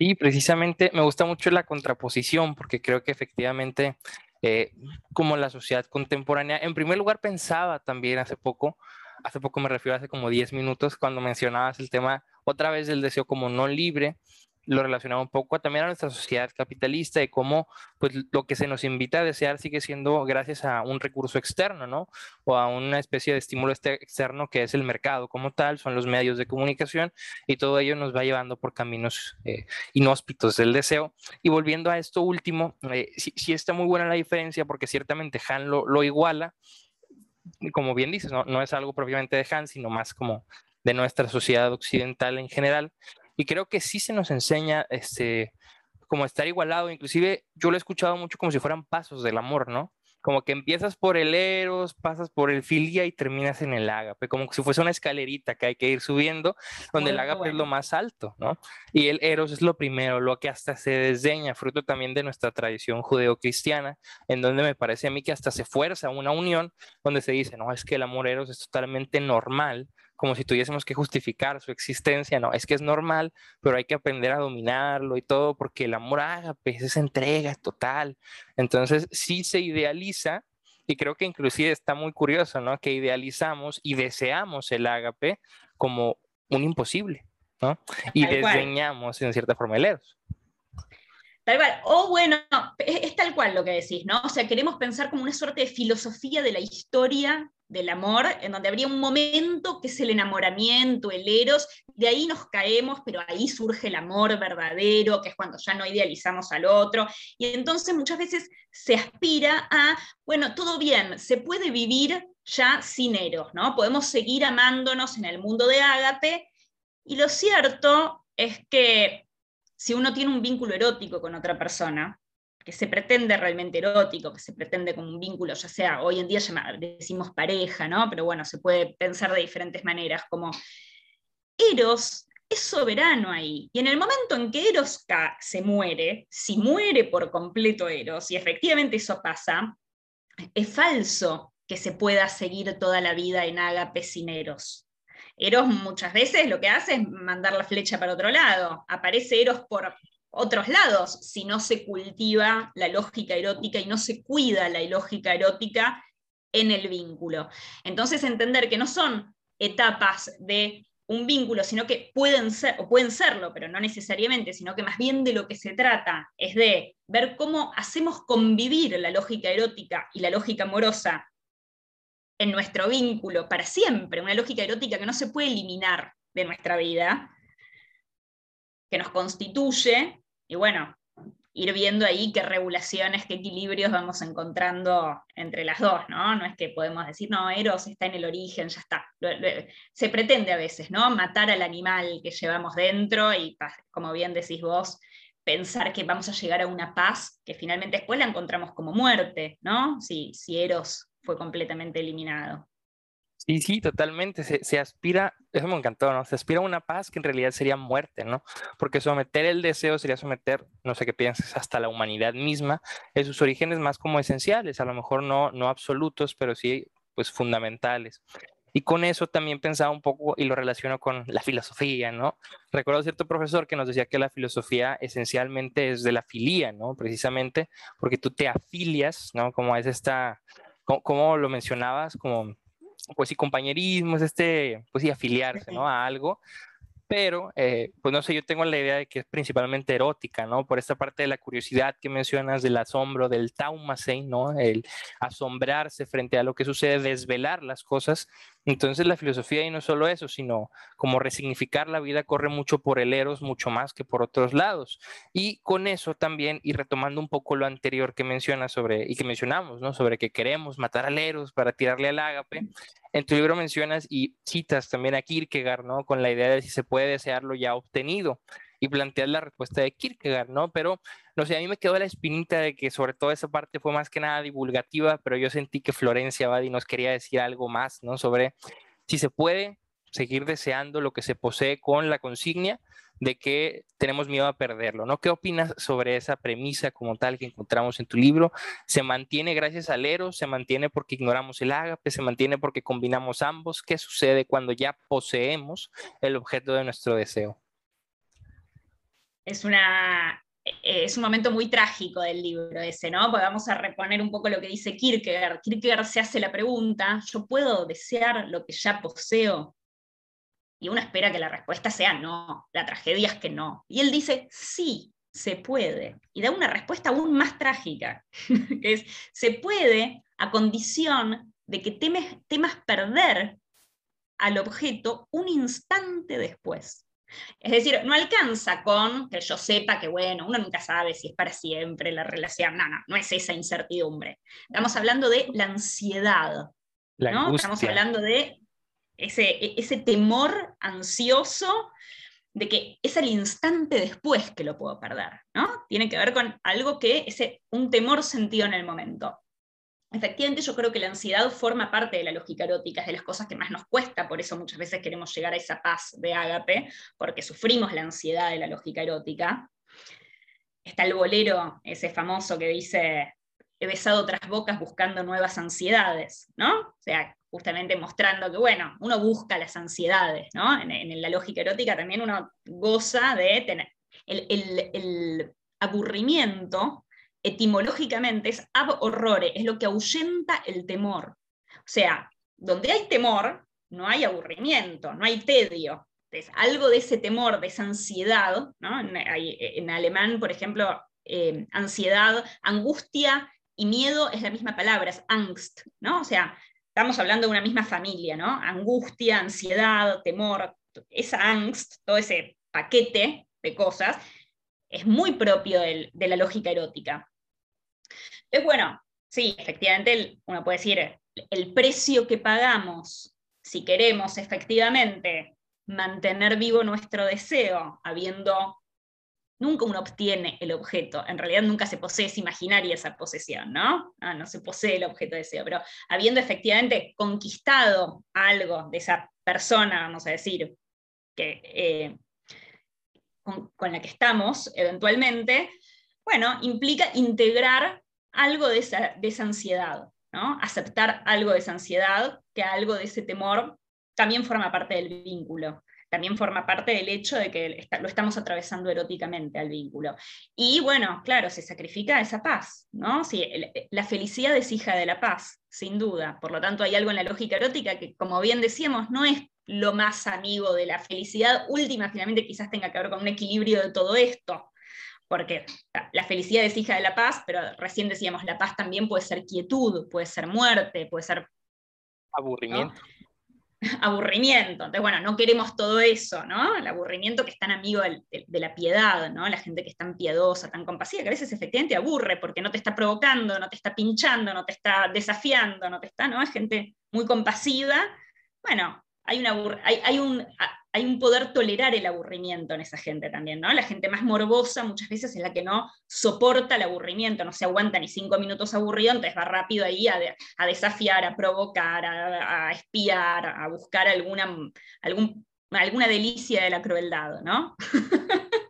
Sí, precisamente me gusta mucho la contraposición porque creo que efectivamente eh, como la sociedad contemporánea, en primer lugar pensaba también hace poco, hace poco me refiero a hace como 10 minutos cuando mencionabas el tema otra vez del deseo como no libre, lo relacionaba un poco también a nuestra sociedad capitalista y cómo pues lo que se nos invita a desear sigue siendo gracias a un recurso externo, ¿no? O a una especie de estímulo este externo que es el mercado como tal, son los medios de comunicación y todo ello nos va llevando por caminos eh, inhóspitos del deseo. Y volviendo a esto último, eh, sí, está muy buena la diferencia porque ciertamente Han lo, lo iguala, como bien dices, ¿no? no es algo propiamente de Han, sino más como de nuestra sociedad occidental en general, y creo que sí se nos enseña este, como estar igualado, inclusive yo lo he escuchado mucho como si fueran pasos del amor, ¿no? como que empiezas por el eros, pasas por el filia y terminas en el ágape, como si fuese una escalerita que hay que ir subiendo, donde el ágape es lo más alto, ¿no? Y el eros es lo primero, lo que hasta se desdeña, fruto también de nuestra tradición judeocristiana, en donde me parece a mí que hasta se fuerza una unión donde se dice, no, es que el amor eros es totalmente normal, como si tuviésemos que justificar su existencia, no, es que es normal, pero hay que aprender a dominarlo y todo, porque el amor ágape es esa entrega total. Entonces, sí se idealiza, y creo que inclusive está muy curioso, ¿no? Que idealizamos y deseamos el ágape como un imposible, ¿no? Y desdeñamos en cierta forma el eros. Tal cual. O bueno, es, tal cual lo que decís, ¿no? O sea, queremos pensar como una suerte de filosofía de la historia del amor, en donde habría un momento que es el enamoramiento, el eros, de ahí nos caemos, pero ahí surge el amor verdadero, que es cuando ya no idealizamos al otro, y entonces muchas veces se aspira a, bueno, todo bien, se puede vivir ya sin eros, ¿no? Podemos seguir amándonos en el mundo de Ágape, y lo cierto es que si uno tiene un vínculo erótico con otra persona, que se pretende realmente erótico, que se pretende como un vínculo, ya sea hoy en día decimos pareja, ¿no? Pero bueno, se puede pensar de diferentes maneras, como Eros es soberano ahí. Y en el momento en que Eros se muere, si muere por completo Eros, y efectivamente eso pasa, es falso que se pueda seguir toda la vida en ágape sin Eros. Eros muchas veces lo que hace es mandar la flecha para otro lado. Aparece Eros por otros lados si no se cultiva la lógica erótica y no se cuida la lógica erótica en el vínculo. Entonces entender que no son etapas de un vínculo, sino que pueden ser, o pueden serlo, pero no necesariamente, sino que más bien de lo que se trata es de ver cómo hacemos convivir la lógica erótica y la lógica amorosa en nuestro vínculo para siempre, una lógica erótica que no se puede eliminar de nuestra vida, que nos constituye, y bueno, ir viendo ahí qué regulaciones, qué equilibrios vamos encontrando entre las dos, ¿no? No es que podemos decir, no, Eros está en el origen, ya está. Se pretende a veces, ¿no? Matar al animal que llevamos dentro y, como bien decís vos, pensar que vamos a llegar a una paz que finalmente después la encontramos como muerte, ¿no? Si, si Eros fue completamente eliminado. Sí, sí, totalmente. Se, aspira, eso me encantó, ¿no? Se aspira a una paz que en realidad sería muerte, ¿no? Porque someter el deseo sería someter, no sé qué piensas, hasta la humanidad misma, en sus orígenes más como esenciales, a lo mejor no, no absolutos, pero sí, pues fundamentales. Y con eso también pensaba un poco y lo relaciono con la filosofía, ¿no? Recuerdo cierto profesor que nos decía que la filosofía esencialmente es de la filía, ¿no? Precisamente porque tú te afilias, ¿no? Como es esta, como, lo mencionabas, como pues sí, compañerismo, es este, pues sí, afiliarse, ¿no? A algo, pero, eh, pues no sé, yo tengo la idea de que es principalmente erótica, ¿no? Por esta parte de la curiosidad que mencionas, del asombro, del taumasei, ¿no? El asombrarse frente a lo que sucede, desvelar las cosas. Entonces la filosofía y no solo eso, sino como resignificar la vida corre mucho por el eros, mucho más que por otros lados. Y con eso también, y retomando un poco lo anterior que mencionas sobre, y que mencionamos, ¿no? Sobre que queremos matar al eros para tirarle al ágape, en tu libro mencionas y citas también a Kierkegaard, ¿no? Con la idea de si se puede desearlo ya obtenido y planteas la respuesta de Kierkegaard, ¿no? Pero, no sé, a mí me quedó la espinita de que sobre todo esa parte fue más que nada divulgativa, pero yo sentí que Florencia Badi nos quería decir algo más, ¿no? Sobre si se puede seguir deseando lo que se posee con la consignia de que tenemos miedo a perderlo, ¿no? ¿Qué opinas sobre esa premisa como tal que encontramos en tu libro? ¿Se mantiene gracias al Eros? ¿Se mantiene porque ignoramos el ágape? ¿Se mantiene porque combinamos ambos? ¿Qué sucede cuando ya poseemos el objeto de nuestro deseo? Es una, es un momento muy trágico del libro ese, ¿no? Porque vamos a reponer un poco lo que dice Kierkegaard. Kierkegaard se hace la pregunta, ¿yo puedo desear lo que ya poseo? Y uno espera que la respuesta sea no, la tragedia es que no. Y él dice, sí, se puede. Y da una respuesta aún más trágica, [laughs] que es, se puede a condición de que temas perder al objeto un instante después. Es decir, no alcanza con que yo sepa que, bueno, uno nunca sabe si es para siempre la relación. No, no, no es esa incertidumbre. Estamos hablando de la ansiedad. ¿no? Estamos hablando de ese, ese temor ansioso de que es el instante después que lo puedo perder, ¿no? Tiene que ver con algo que es un temor sentido en el momento. Efectivamente yo creo que la ansiedad forma parte de la lógica erótica, es de las cosas que más nos cuesta, por eso muchas veces queremos llegar a esa paz de ágape, porque sufrimos la ansiedad de la lógica erótica. Está el bolero, ese famoso que dice, he besado otras bocas buscando nuevas ansiedades, ¿no? O sea, justamente mostrando que, bueno, uno busca las ansiedades, ¿no? En, la lógica erótica también uno goza de tener el aburrimiento etimológicamente es ab horrore, es lo que ahuyenta el temor. O sea, donde hay temor, no hay aburrimiento, no hay tedio. Entonces, algo de ese temor, de esa ansiedad, ¿no? en, alemán, por ejemplo, eh, ansiedad, angustia y miedo es la misma palabra, es Angst, ¿no? O sea, estamos hablando de una misma familia, ¿no? Angustia, ansiedad, temor, esa angst, todo ese paquete de cosas, es muy propio de la lógica erótica. Es bueno, sí, efectivamente, uno puede decir, el precio que pagamos si queremos efectivamente mantener vivo nuestro deseo, habiendo, nunca uno obtiene el objeto, en realidad nunca se posee, es imaginaria esa posesión, ¿no? No, no se posee el objeto de deseo, pero habiendo efectivamente conquistado algo de esa persona, vamos a decir, que, eh, con la que estamos eventualmente, bueno, implica integrar algo de esa, ansiedad, ¿no? aceptar algo de esa ansiedad, que algo de ese temor también forma parte del vínculo, también forma parte del hecho de que lo estamos atravesando eróticamente al vínculo. Y bueno, claro, se sacrifica esa paz, ¿no? Sí, la felicidad es hija de la paz, sin duda. Por lo tanto, hay algo en la lógica erótica que, como bien decíamos, no es lo más amigo de la felicidad última, finalmente quizás tenga que ver con un equilibrio de todo esto, porque la felicidad es hija de la paz, pero recién decíamos, la paz también puede ser quietud, puede ser muerte, puede ser... Aburrimiento. [laughs] Aburrimiento. Entonces, bueno, no queremos todo eso, ¿no? El aburrimiento que es tan amigo de, la piedad, ¿no? La gente que es tan piadosa, tan compasiva, que a veces efectivamente aburre porque no te está provocando, no te está pinchando, no te está desafiando, no te está, ¿no? Es gente muy compasiva. Bueno, hay, una, hay un, hay un poder tolerar el aburrimiento en esa gente también, ¿no? La gente más morbosa muchas veces es la que no soporta el aburrimiento, no se aguanta ni cinco minutos aburrido, entonces va rápido ahí a, desafiar, a provocar, a, espiar, a buscar alguna, algún, alguna delicia de la crueldad, ¿no? [laughs]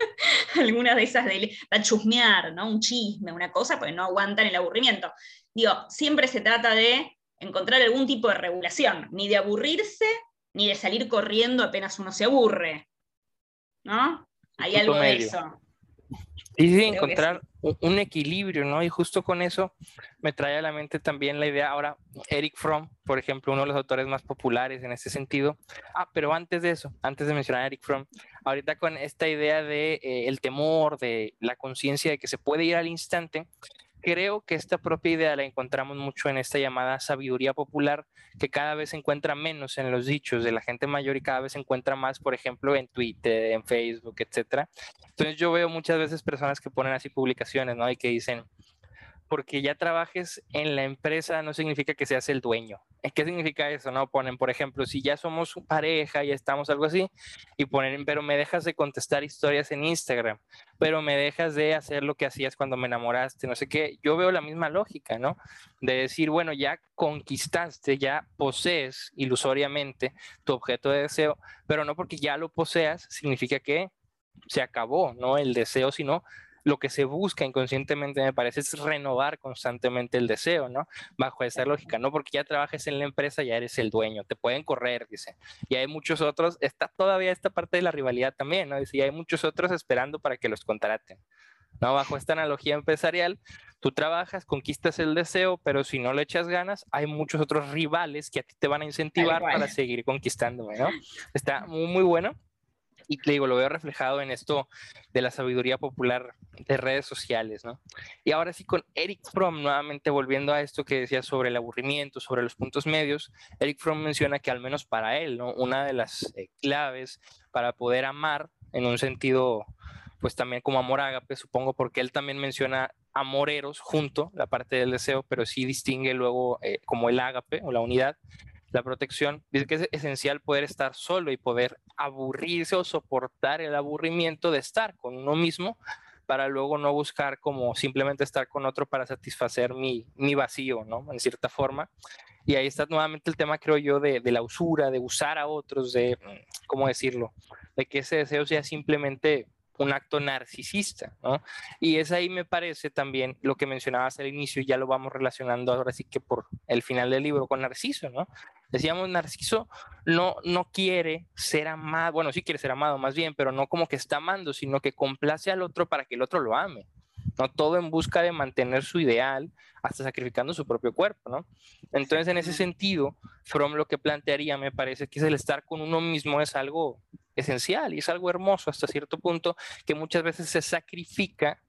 Algunas de esas, de, a chusmear, ¿no? Un chisme, una cosa, pues no aguantan el aburrimiento. Digo, siempre se trata de encontrar algún tipo de regulación, ni de aburrirse, ni de salir corriendo apenas uno se aburre. ¿No? Hay algo de eso. Y sí, encontrar un equilibrio, ¿no? Y justo con eso me trae a la mente también la idea, ahora, Eric Fromm, por ejemplo, uno de los autores más populares en ese sentido. Ah, pero antes de eso, antes de mencionar a Eric Fromm, ahorita con esta idea de eh, el temor, de la conciencia de que se puede ir al instante, creo que esta propia idea la encontramos mucho en esta llamada sabiduría popular, que cada vez se encuentra menos en los dichos de la gente mayor y cada vez se encuentra más, por ejemplo, en Twitter, en Facebook, etcétera. Entonces yo veo muchas veces personas que ponen así publicaciones, ¿no? Y que dicen, porque ya trabajes en la empresa no significa que seas el dueño. ¿Qué significa eso? No ponen, por ejemplo, si ya somos pareja y estamos algo así, y ponen, pero me dejas de contestar historias en Instagram, pero me dejas de hacer lo que hacías cuando me enamoraste, no sé qué. Yo veo la misma lógica, ¿no? De decir, bueno, ya conquistaste, ya posees ilusoriamente tu objeto de deseo, pero no porque ya lo poseas significa que se acabó, ¿no? El deseo, sino lo que se busca inconscientemente, me parece, es renovar constantemente el deseo, ¿no? Bajo esa lógica, no porque ya trabajes en la empresa, ya eres el dueño, te pueden correr, dice. Y hay muchos otros, está todavía esta parte de la rivalidad también, ¿no? Dice, y hay muchos otros esperando para que los contraten. ¿no? Bajo esta analogía empresarial, tú trabajas, conquistas el deseo, pero si no le echas ganas, hay muchos otros rivales que a ti te van a incentivar para seguir conquistándome, ¿no? Está [laughs] muy, muy bueno y te digo, lo veo reflejado en esto de la sabiduría popular de redes sociales, ¿no? Y ahora sí con Eric Fromm, nuevamente volviendo a esto que decía sobre el aburrimiento, sobre los puntos medios, Eric Fromm menciona que al menos para él, ¿no? Una de las eh, claves para poder amar en un sentido, pues también como amor ágape, supongo, porque él también menciona amoreros junto, la parte del deseo, pero sí distingue luego eh, como el ágape o la unidad, la protección. Dice que es esencial poder estar solo y poder aburrirse o soportar el aburrimiento de estar con uno mismo, para luego no buscar como simplemente estar con otro para satisfacer mi, mi vacío, ¿no? En cierta forma. Y ahí está nuevamente el tema, creo yo, de, de, la usura, de usar a otros, de, ¿cómo decirlo? De que ese deseo sea simplemente un acto narcisista, ¿no? Y es ahí, me parece, también lo que mencionabas al inicio, ya lo vamos relacionando ahora sí que por el final del libro con Narciso, ¿no? Decíamos, Narciso no, no quiere ser amado, bueno, sí quiere ser amado más bien, pero no como que está amando, sino que complace al otro para que el otro lo ame. ¿no? Todo en busca de mantener su ideal, hasta sacrificando su propio cuerpo, ¿no? Entonces, en ese sentido, From lo que plantearía, me parece que es el estar con uno mismo es algo esencial y es algo hermoso hasta cierto punto que muchas veces se sacrifica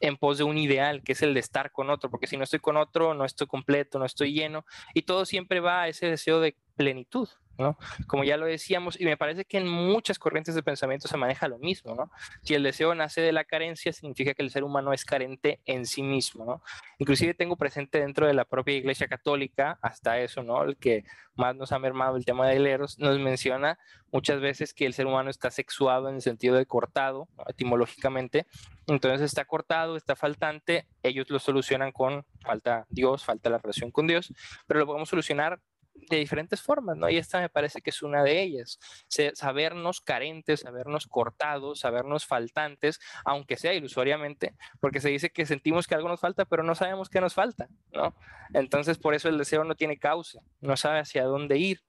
en pos de un ideal, que es el de estar con otro, porque si no estoy con otro, no estoy completo, no estoy lleno, y todo siempre va a ese deseo de plenitud, Como ya lo decíamos, y me parece que en muchas corrientes de pensamiento se maneja lo mismo, ¿no? Si el deseo nace de la carencia, significa que el ser humano es carente en sí mismo, ¿no? Inclusive tengo presente dentro de la propia Iglesia Católica, hasta eso, ¿no? El que más nos ha mermado el tema de Leros, nos menciona muchas veces que el ser humano está sexuado en el sentido de cortado, etimológicamente, entonces está cortado, está faltante, ellos lo solucionan con falta Dios, falta la relación con Dios, pero lo podemos solucionar de diferentes formas, ¿no? Y esta me parece que es una de ellas. Sabernos carentes, sabernos cortados, sabernos faltantes, aunque sea ilusoriamente, porque se dice que sentimos que algo nos falta, pero no sabemos qué nos falta, ¿no? Entonces, por eso el deseo no tiene causa, no sabe hacia dónde ir.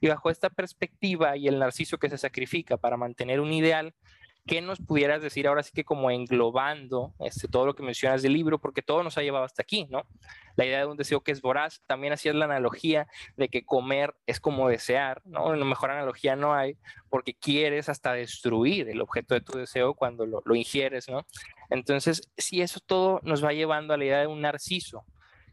Y bajo esta perspectiva y el narciso que se sacrifica para mantener un ideal, ¿qué nos pudieras decir ahora sí que como englobando este, todo lo que mencionas del libro? Porque todo nos ha llevado hasta aquí, ¿no? La idea de un deseo que es voraz, también hacías la analogía de que comer es como desear, ¿no? Una mejor analogía no hay, porque quieres hasta destruir el objeto de tu deseo cuando lo, lo ingieres, ¿no? Entonces, si eso todo nos va llevando a la idea de un narciso,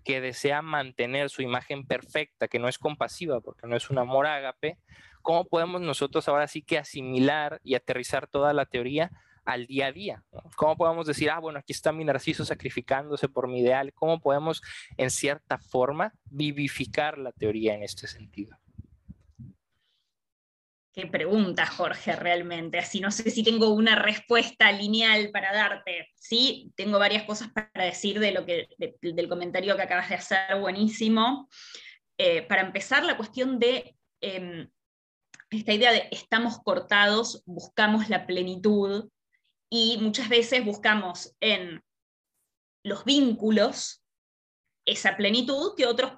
que desea mantener su imagen perfecta, que no es compasiva porque no es un amor ágape, ¿cómo podemos nosotros ahora sí que asimilar y aterrizar toda la teoría al día a día? ¿Cómo podemos decir, ah, bueno, aquí está mi narciso sacrificándose por mi ideal? ¿Cómo podemos, en cierta forma, vivificar la teoría en este sentido? Qué pregunta, Jorge, realmente. Así no sé si tengo una respuesta lineal para darte. Sí, tengo varias cosas para decir de lo que, del comentario que acabas de hacer, buenísimo. Eh, para empezar, la cuestión de em, esta idea de estamos cortados, buscamos la plenitud y muchas veces buscamos en los vínculos esa plenitud que otros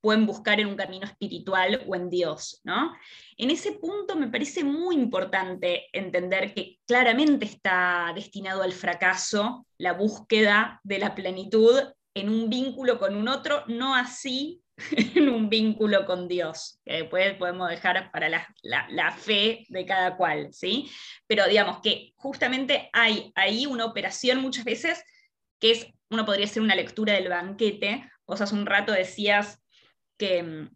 pueden buscar en un camino espiritual o en Dios. ¿no? En ese punto me parece muy importante entender que claramente está destinado al fracaso la búsqueda de la plenitud en un vínculo con un otro, no así [laughs] en un vínculo con Dios, que después podemos dejar para la, fe de cada cual, ¿sí? Pero digamos que justamente hay ahí una operación muchas veces que es, uno podría hacer una lectura del banquete, vos hace un rato decías que,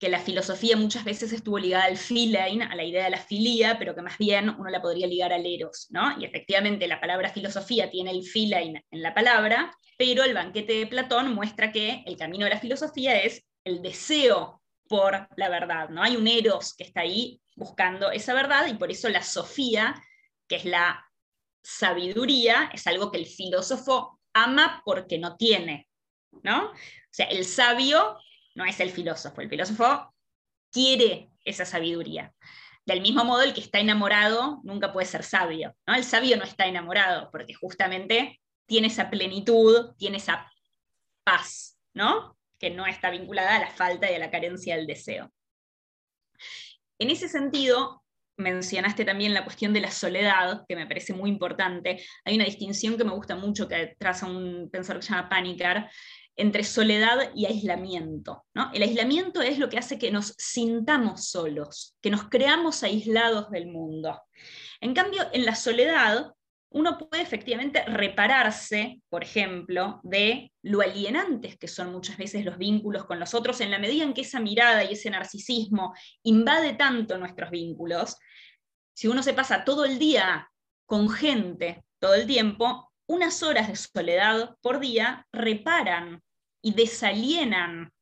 que la filosofía muchas veces estuvo ligada al philein, a la idea de la filía, pero que más bien uno la podría ligar al eros, ¿no? Y efectivamente la palabra filosofía tiene el philein en la palabra, pero el banquete de Platón muestra que el camino de la filosofía es el deseo por la verdad, ¿no? Hay un eros que está ahí buscando esa verdad y por eso la sofía, que es la sabiduría, es algo que el filósofo ama porque no tiene, ¿no? O sea, el sabio no es el filósofo, el filósofo quiere esa sabiduría. Del mismo modo, el que está enamorado nunca puede ser sabio, ¿no? El sabio no está enamorado porque justamente tiene esa plenitud, tiene esa paz, ¿no? Que no está vinculada a la falta y a la carencia del deseo. En ese sentido, mencionaste también la cuestión de la soledad, que me parece muy importante. Hay una distinción que me gusta mucho que traza un pensador que se llama Panicar, entre soledad y aislamiento. El aislamiento es lo que hace que nos sintamos solos, que nos creamos aislados del mundo. En cambio, en la soledad uno puede efectivamente repararse, por ejemplo, de lo alienantes que son muchas veces los vínculos con los otros, en la medida en que esa mirada y ese narcisismo invade tanto nuestros vínculos. Si uno se pasa todo el día con gente, todo el tiempo, unas horas de soledad por día reparan y desalienan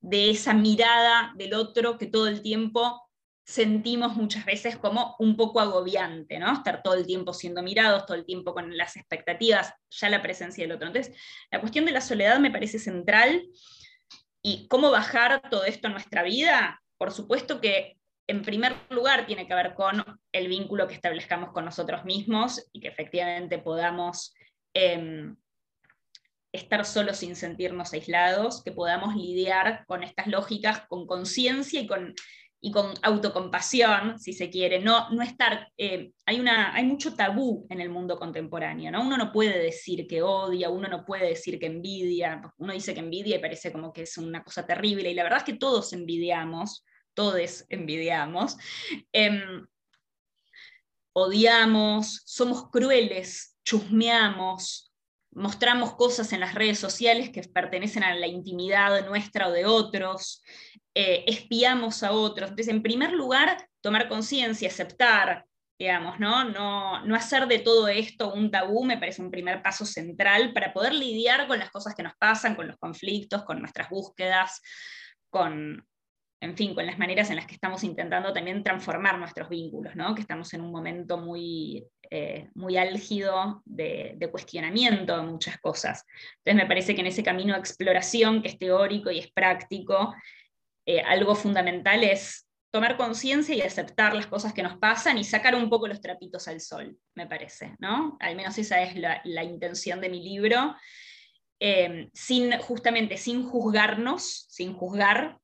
de esa mirada del otro que todo el tiempo sentimos muchas veces como un poco agobiante, ¿no? Estar todo el tiempo siendo mirados, todo el tiempo con las expectativas, ya la presencia del otro. Entonces, la cuestión de la soledad me parece central y cómo bajar todo esto en nuestra vida, por supuesto que en primer lugar tiene que ver con el vínculo que establezcamos con nosotros mismos y que efectivamente podamos em, estar solos sin sentirnos aislados, que podamos lidiar con estas lógicas con conciencia y con, y con autocompasión, si se quiere, no, no estar, eh, hay, una, hay mucho tabú en el mundo contemporáneo, ¿no? Uno no puede decir que odia, uno no puede decir que envidia, uno dice que envidia y parece como que es una cosa terrible, y la verdad es que todos envidiamos, todos envidiamos, em, odiamos, somos crueles, chusmeamos, mostramos cosas en las redes sociales que pertenecen a la intimidad nuestra o de otros, eh, espiamos a otros. Entonces, en primer lugar, tomar conciencia, aceptar, digamos, ¿no? ¿no? No hacer de todo esto un tabú me parece un primer paso central para poder lidiar con las cosas que nos pasan, con los conflictos, con nuestras búsquedas, con, en fin, con las maneras en las que estamos intentando también transformar nuestros vínculos, ¿no? que estamos en un momento muy, eh, muy álgido de, cuestionamiento de muchas cosas. Entonces me parece que en ese camino de exploración, que es teórico y es práctico, eh, algo fundamental es tomar conciencia y aceptar las cosas que nos pasan y sacar un poco los trapitos al sol, me parece, ¿no? Al menos esa es la, intención de mi libro. Eh, sin, justamente sin juzgarnos, sin juzgar,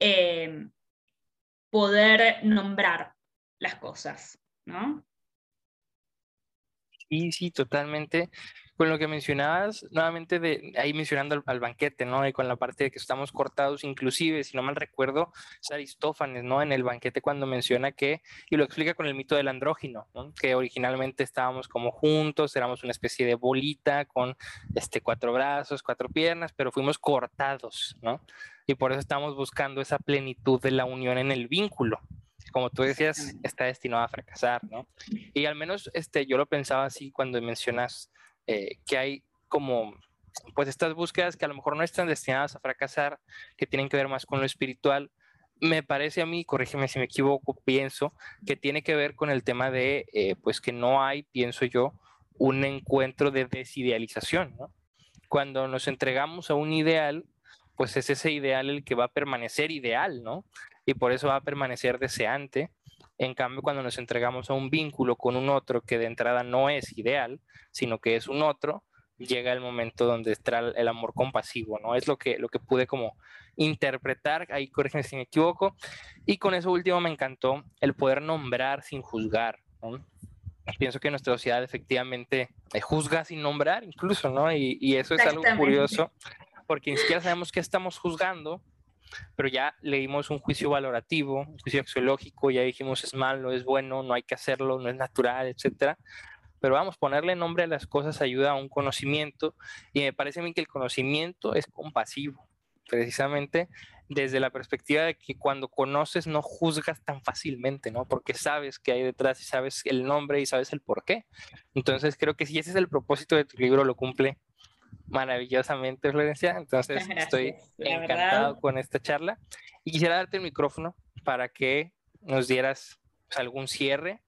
eh, poder nombrar las cosas, ¿no? Sí, sí, totalmente. Con lo que mencionabas, nuevamente de ahí mencionando al, banquete, ¿no? Y con la parte de que estamos cortados, inclusive, si no mal recuerdo, es Aristófanes, ¿no? En el banquete cuando menciona que, y lo explica con el mito del andrógino, ¿no? Que originalmente estábamos como juntos, éramos una especie de bolita con este, cuatro brazos, cuatro piernas, pero fuimos cortados, ¿no? y por eso estamos buscando esa plenitud de la unión en el vínculo. Como tú decías, está destinado a fracasar, ¿no? Y al menos este, yo lo pensaba así cuando mencionas eh, que hay como, pues estas búsquedas que a lo mejor no están destinadas a fracasar, que tienen que ver más con lo espiritual, me parece a mí, corrígeme si me equivoco, pienso que tiene que ver con el tema de, eh, pues que no hay, pienso yo, un encuentro de desidealización. Cuando nos entregamos a un ideal, pues es ese ideal el que va a permanecer ideal, ¿no? Y por eso va a permanecer deseante. En cambio, cuando nos entregamos a un vínculo con un otro que de entrada no es ideal, sino que es un otro, llega el momento donde está el amor compasivo, ¿no? Es lo que, lo que pude como interpretar, ahí corrígeme si me equivoco, y con eso último me encantó el poder nombrar sin juzgar, ¿no? Pienso que nuestra sociedad efectivamente eh, juzga sin nombrar incluso, ¿no? Y, y eso es algo curioso porque ni siquiera sabemos qué estamos juzgando, pero ya leímos un juicio valorativo, un juicio axiológico, ya dijimos es malo, es bueno, no hay que hacerlo, no es natural, etcétera. Pero vamos, ponerle nombre a las cosas ayuda a un conocimiento y me parece a mí que el conocimiento es compasivo, precisamente desde la perspectiva de que cuando conoces no juzgas tan fácilmente, ¿no? Porque sabes qué hay detrás y sabes el nombre y sabes el por qué. Entonces creo que si ese es el propósito de tu libro, lo cumple maravillosamente, Florencia. Entonces, [laughs] estoy encantado con esta charla. Y quisiera darte el micrófono para que nos dieras pues, algún cierre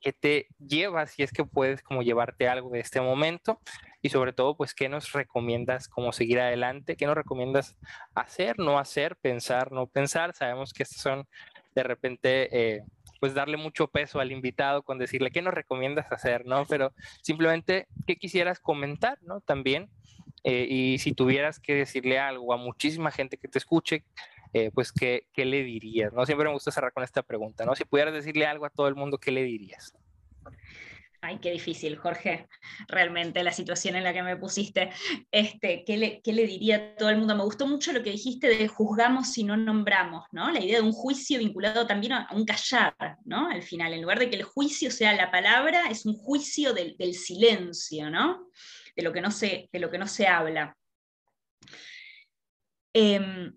que te lleva, si es que puedes como llevarte algo de este momento y sobre todo, pues, ¿qué nos recomiendas como seguir adelante? ¿Qué nos recomiendas hacer, no hacer, pensar, no pensar? Sabemos que estos son de repente... Eh, pues darle mucho peso al invitado con decirle qué nos recomiendas hacer, ¿no? Pero simplemente qué quisieras comentar, ¿no? También eh, y si tuvieras que decirle algo a muchísima gente que te escuche, eh, pues ¿qué, ¿qué, le dirías? ¿no? Siempre me gusta cerrar con esta pregunta, ¿no? Si pudieras decirle algo a todo el mundo, ¿qué le dirías? Ay, qué difícil, Jorge, realmente la situación en la que me pusiste. Este, ¿qué, le, ¿Qué le diría a todo el mundo? Me gustó mucho lo que dijiste de juzgamos si no nombramos, ¿no? La idea de un juicio vinculado también a un callar, ¿no? Al final, en lugar de que el juicio sea la palabra, es un juicio del, del silencio, ¿no? de lo que no se, de lo que no se habla. Em,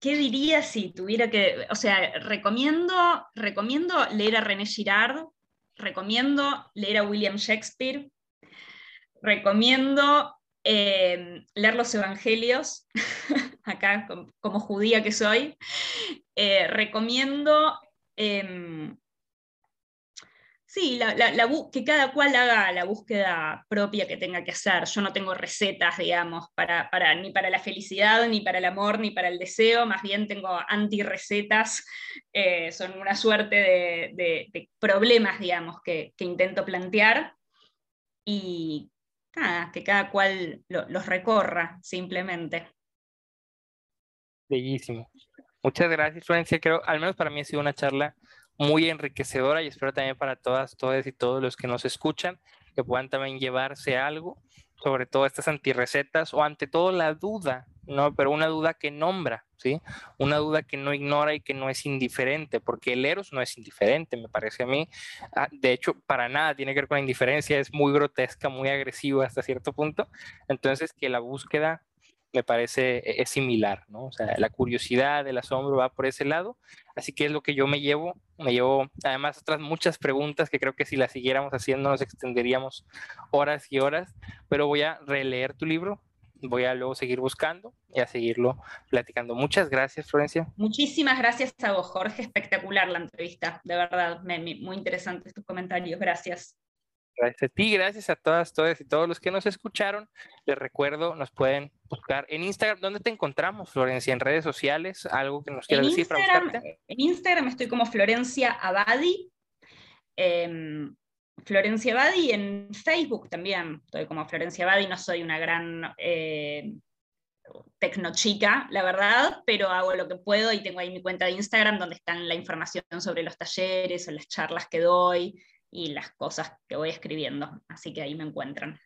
¿Qué diría si tuviera que, o sea, recomiendo, recomiendo leer a René Girard, recomiendo leer a William Shakespeare, recomiendo em, leer los Evangelios, [laughs] acá como, judía que soy, eh, recomiendo em, Sí, que cada cual haga la búsqueda propia que tenga que hacer. Yo no tengo recetas, digamos, para, ni para la felicidad, ni para el amor, ni para el deseo. Más bien tengo anti-recetas. Eh, son una suerte de, problemas, digamos, que, intento plantear. Y que cada cual los recorra, simplemente. Bellísimo. Muchas gracias, Florencia. Creo, al menos para mí ha sido una charla muy enriquecedora y espero también para todas, todas y todos los que nos escuchan que puedan también llevarse algo sobre todo estas antirrecetas o ante todo la duda, ¿no? Pero una duda que nombra, ¿sí? Una duda que no ignora y que no es indiferente, porque el Eros no es indiferente, me parece a mí. Ah, de hecho, para nada tiene que ver con la indiferencia, es muy grotesca, muy agresiva hasta cierto punto. Entonces, que la búsqueda me parece e-, es similar, ¿no? O sea, la curiosidad, el asombro va por ese lado, así que es lo que yo me llevo, me llevo además otras muchas preguntas que creo que si las siguiéramos haciendo nos extenderíamos horas y horas, pero voy a releer tu libro, voy a luego seguir buscando y a seguirlo platicando. Muchas gracias, Florencia. Muchísimas gracias a vos, Jorge, espectacular la entrevista, de verdad, muy interesantes tus comentarios, gracias. Gracias a ti, gracias a todas, todas y todos los que nos escucharon. Les recuerdo, nos pueden buscar en Instagram. ¿Dónde te encontramos, Florencia? ¿En redes sociales? ¿Algo que nos quieras decir para buscarte? En Instagram estoy como Florencia Abadi. Em, Florencia Abadi en Facebook también. Estoy como Florencia Abadi, no soy una gran eh, tecnochica, la verdad, pero hago lo que puedo y tengo ahí mi cuenta de Instagram donde están la información sobre los talleres o las charlas que doy y las cosas que voy escribiendo. Así que ahí me encuentran.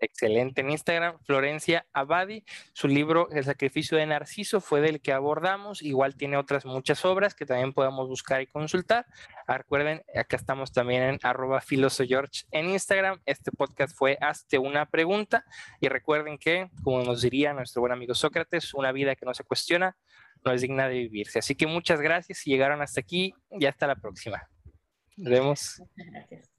Excelente. En Instagram, Florencia Abadi, su libro El sacrificio de Narciso fue del que abordamos. Igual tiene otras muchas obras que también podemos buscar y consultar. Ah, recuerden, acá estamos también en arroba George en Instagram. Este podcast fue Hazte una pregunta. Y recuerden que, como nos diría nuestro buen amigo Sócrates, una vida que no se cuestiona no es digna de vivirse. Así que muchas gracias y llegaron hasta aquí y hasta la próxima. Nos vemos. Gracias.